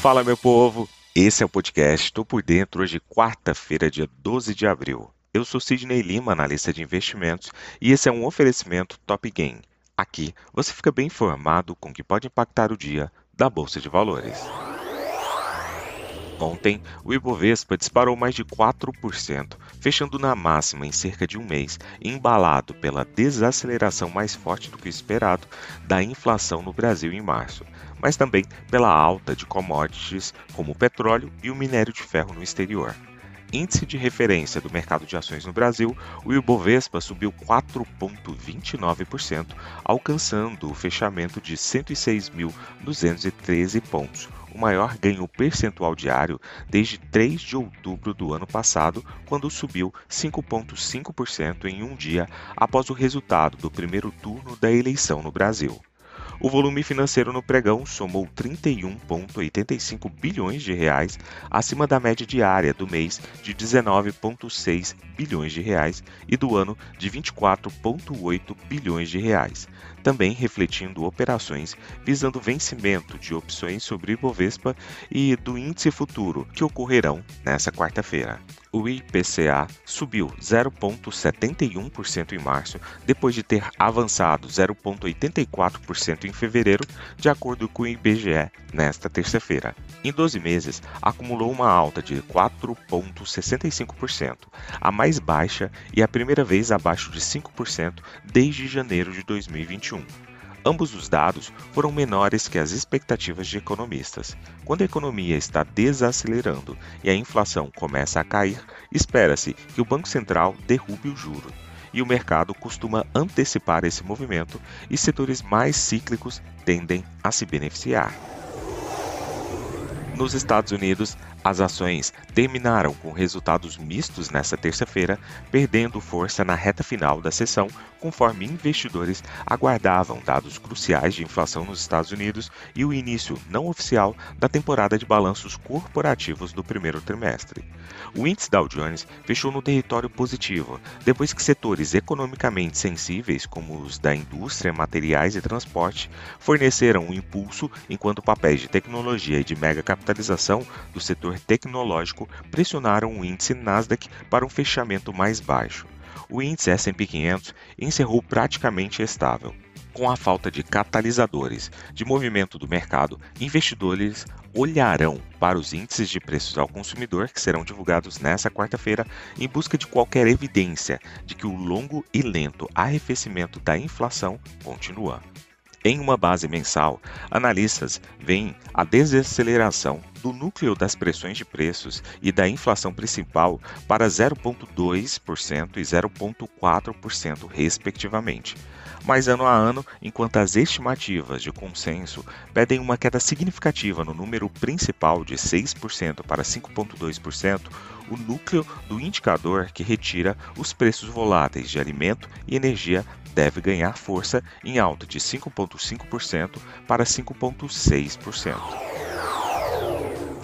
Fala, meu povo! Esse é o podcast Tô Por Dentro, hoje, quarta-feira, dia 12 de abril. Eu sou Sidney Lima, analista de investimentos, e esse é um oferecimento Top Game. Aqui você fica bem informado com o que pode impactar o dia da Bolsa de Valores. Ontem, o Ibovespa disparou mais de 4%, fechando na máxima em cerca de um mês, embalado pela desaceleração mais forte do que esperado da inflação no Brasil em março, mas também pela alta de commodities como o petróleo e o minério de ferro no exterior. Índice de referência do mercado de ações no Brasil, o Ibovespa subiu 4,29%, alcançando o fechamento de 106.213 pontos, o maior ganho percentual diário desde 3 de outubro do ano passado, quando subiu 5,5% em um dia após o resultado do primeiro turno da eleição no Brasil. O volume financeiro no pregão somou 31,85 bilhões de reais, acima da média diária do mês de 19,6 bilhões de reais e do ano de 24,8 bilhões de reais, também refletindo operações visando vencimento de opções sobre Ibovespa e do índice futuro que ocorrerão nesta quarta-feira o IPCA subiu 0,71% em março, depois de ter avançado 0,84% em fevereiro, de acordo com o IBGE nesta terça-feira. Em 12 meses, acumulou uma alta de 4,65%, a mais baixa e a primeira vez abaixo de 5% desde janeiro de 2021. Ambos os dados foram menores que as expectativas de economistas. Quando a economia está desacelerando e a inflação começa a cair, espera-se que o Banco Central derrube o juro. E o mercado costuma antecipar esse movimento e setores mais cíclicos tendem a se beneficiar. Nos Estados Unidos, as ações terminaram com resultados mistos nesta terça-feira, perdendo força na reta final da sessão, conforme investidores aguardavam dados cruciais de inflação nos Estados Unidos e o início não oficial da temporada de balanços corporativos do primeiro trimestre. O índice Dow Jones fechou no território positivo, depois que setores economicamente sensíveis, como os da indústria, materiais e transporte, forneceram um impulso, enquanto papéis de tecnologia e de mega capitalização do setor setor tecnológico pressionaram o índice Nasdaq para um fechamento mais baixo. O índice S&P 500 encerrou praticamente estável. Com a falta de catalisadores de movimento do mercado, investidores olharão para os índices de preços ao consumidor que serão divulgados nesta quarta-feira em busca de qualquer evidência de que o longo e lento arrefecimento da inflação continua. Em uma base mensal, analistas veem a desaceleração do núcleo das pressões de preços e da inflação principal para 0,2% e 0,4%, respectivamente. Mas ano a ano, enquanto as estimativas de consenso pedem uma queda significativa no número principal de 6% para 5,2%, o núcleo do indicador que retira os preços voláteis de alimento e energia deve ganhar força em alta de 5,5% para 5,6%.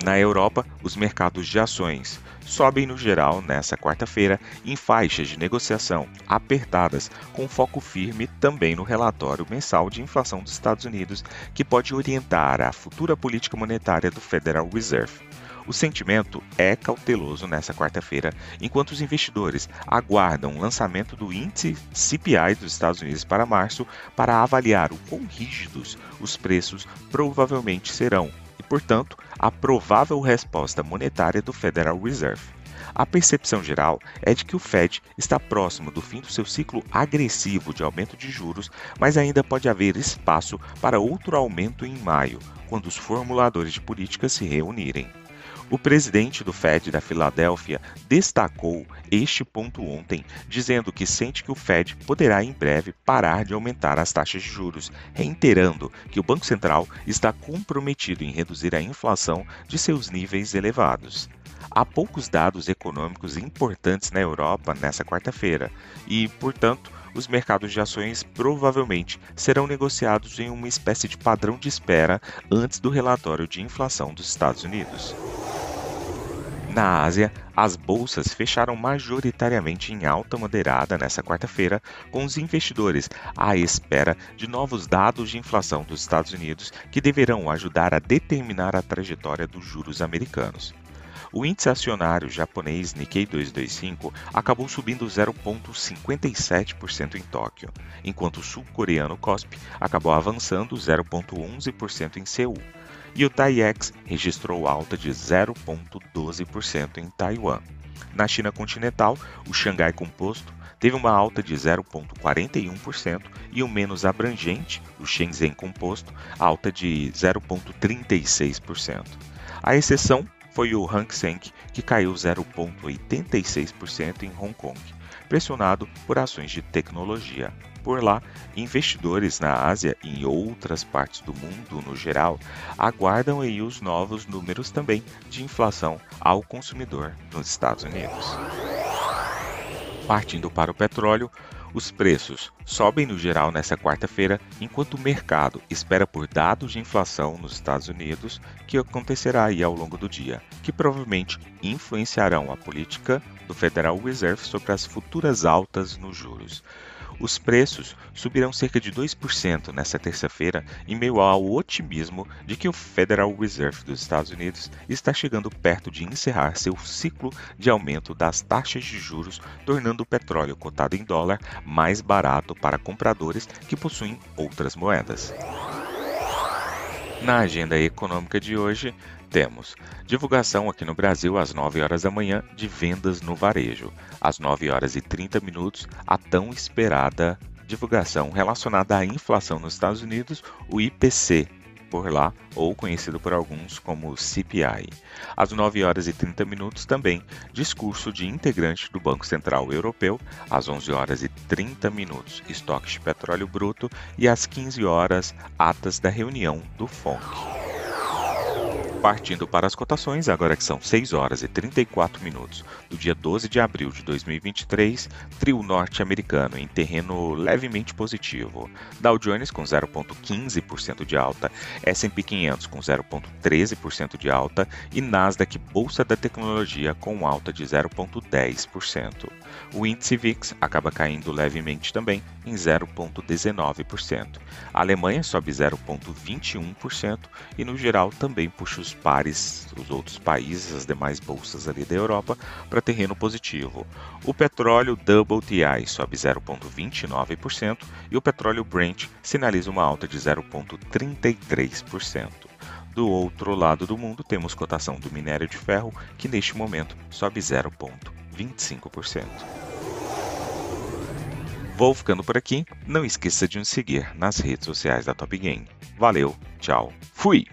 Na Europa, os mercados de ações sobem no geral nesta quarta-feira em faixas de negociação apertadas, com foco firme também no relatório mensal de inflação dos Estados Unidos, que pode orientar a futura política monetária do Federal Reserve. O sentimento é cauteloso nesta quarta-feira, enquanto os investidores aguardam o lançamento do índice CPI dos Estados Unidos para março para avaliar o quão rígidos os preços provavelmente serão portanto, a provável resposta monetária do Federal Reserve. A percepção geral é de que o Fed está próximo do fim do seu ciclo agressivo de aumento de juros, mas ainda pode haver espaço para outro aumento em maio, quando os formuladores de política se reunirem. O presidente do Fed da Filadélfia destacou este ponto ontem, dizendo que sente que o Fed poderá em breve parar de aumentar as taxas de juros, reiterando que o Banco Central está comprometido em reduzir a inflação de seus níveis elevados. Há poucos dados econômicos importantes na Europa nesta quarta-feira e, portanto, os mercados de ações provavelmente serão negociados em uma espécie de padrão de espera antes do relatório de inflação dos Estados Unidos. Na Ásia, as bolsas fecharam majoritariamente em alta moderada nesta quarta-feira, com os investidores à espera de novos dados de inflação dos Estados Unidos que deverão ajudar a determinar a trajetória dos juros americanos. O índice acionário japonês Nikkei 225 acabou subindo 0,57% em Tóquio, enquanto o sul-coreano KOSPI acabou avançando 0,11% em Seul. E o TAIEX registrou alta de 0,12% em Taiwan. Na China continental, o Xangai Composto teve uma alta de 0,41% e o menos abrangente, o Shenzhen Composto, alta de 0,36%. A exceção foi o Hang Seng, que caiu 0,86% em Hong Kong, pressionado por ações de tecnologia. Por lá, investidores na Ásia e em outras partes do mundo no geral aguardam aí os novos números também de inflação ao consumidor nos Estados Unidos. Partindo para o petróleo, os preços sobem no geral nesta quarta-feira, enquanto o mercado espera por dados de inflação nos Estados Unidos que acontecerá aí ao longo do dia, que provavelmente influenciarão a política do Federal Reserve sobre as futuras altas nos juros. Os preços subirão cerca de 2% nesta terça-feira, em meio ao otimismo de que o Federal Reserve dos Estados Unidos está chegando perto de encerrar seu ciclo de aumento das taxas de juros, tornando o petróleo cotado em dólar mais barato para compradores que possuem outras moedas. Na agenda econômica de hoje, temos divulgação aqui no Brasil às 9 horas da manhã de vendas no varejo. Às 9 horas e 30 minutos, a tão esperada divulgação relacionada à inflação nos Estados Unidos, o IPC, por lá, ou conhecido por alguns como CPI. Às 9 horas e 30 minutos também, discurso de integrante do Banco Central Europeu, às 11 horas e 30 minutos, estoques de petróleo bruto e às 15 horas, atas da reunião do FONC. Partindo para as cotações, agora que são 6 horas e 34 minutos do dia 12 de abril de 2023, trio norte-americano em terreno levemente positivo. Dow Jones com 0,15% de alta, S&P 500 com 0,13% de alta e Nasdaq Bolsa da Tecnologia com alta de 0,10%. O índice VIX acaba caindo levemente também em 0,19%. A Alemanha sobe 0,21% e no geral também puxa os pares, os outros países, as demais bolsas ali da Europa, para terreno positivo. O petróleo WTI sobe 0,29% e o petróleo Brent sinaliza uma alta de 0,33%. Do outro lado do mundo, temos cotação do minério de ferro, que neste momento sobe 0,25%. Vou ficando por aqui. Não esqueça de nos seguir nas redes sociais da Top Game. Valeu, tchau, fui!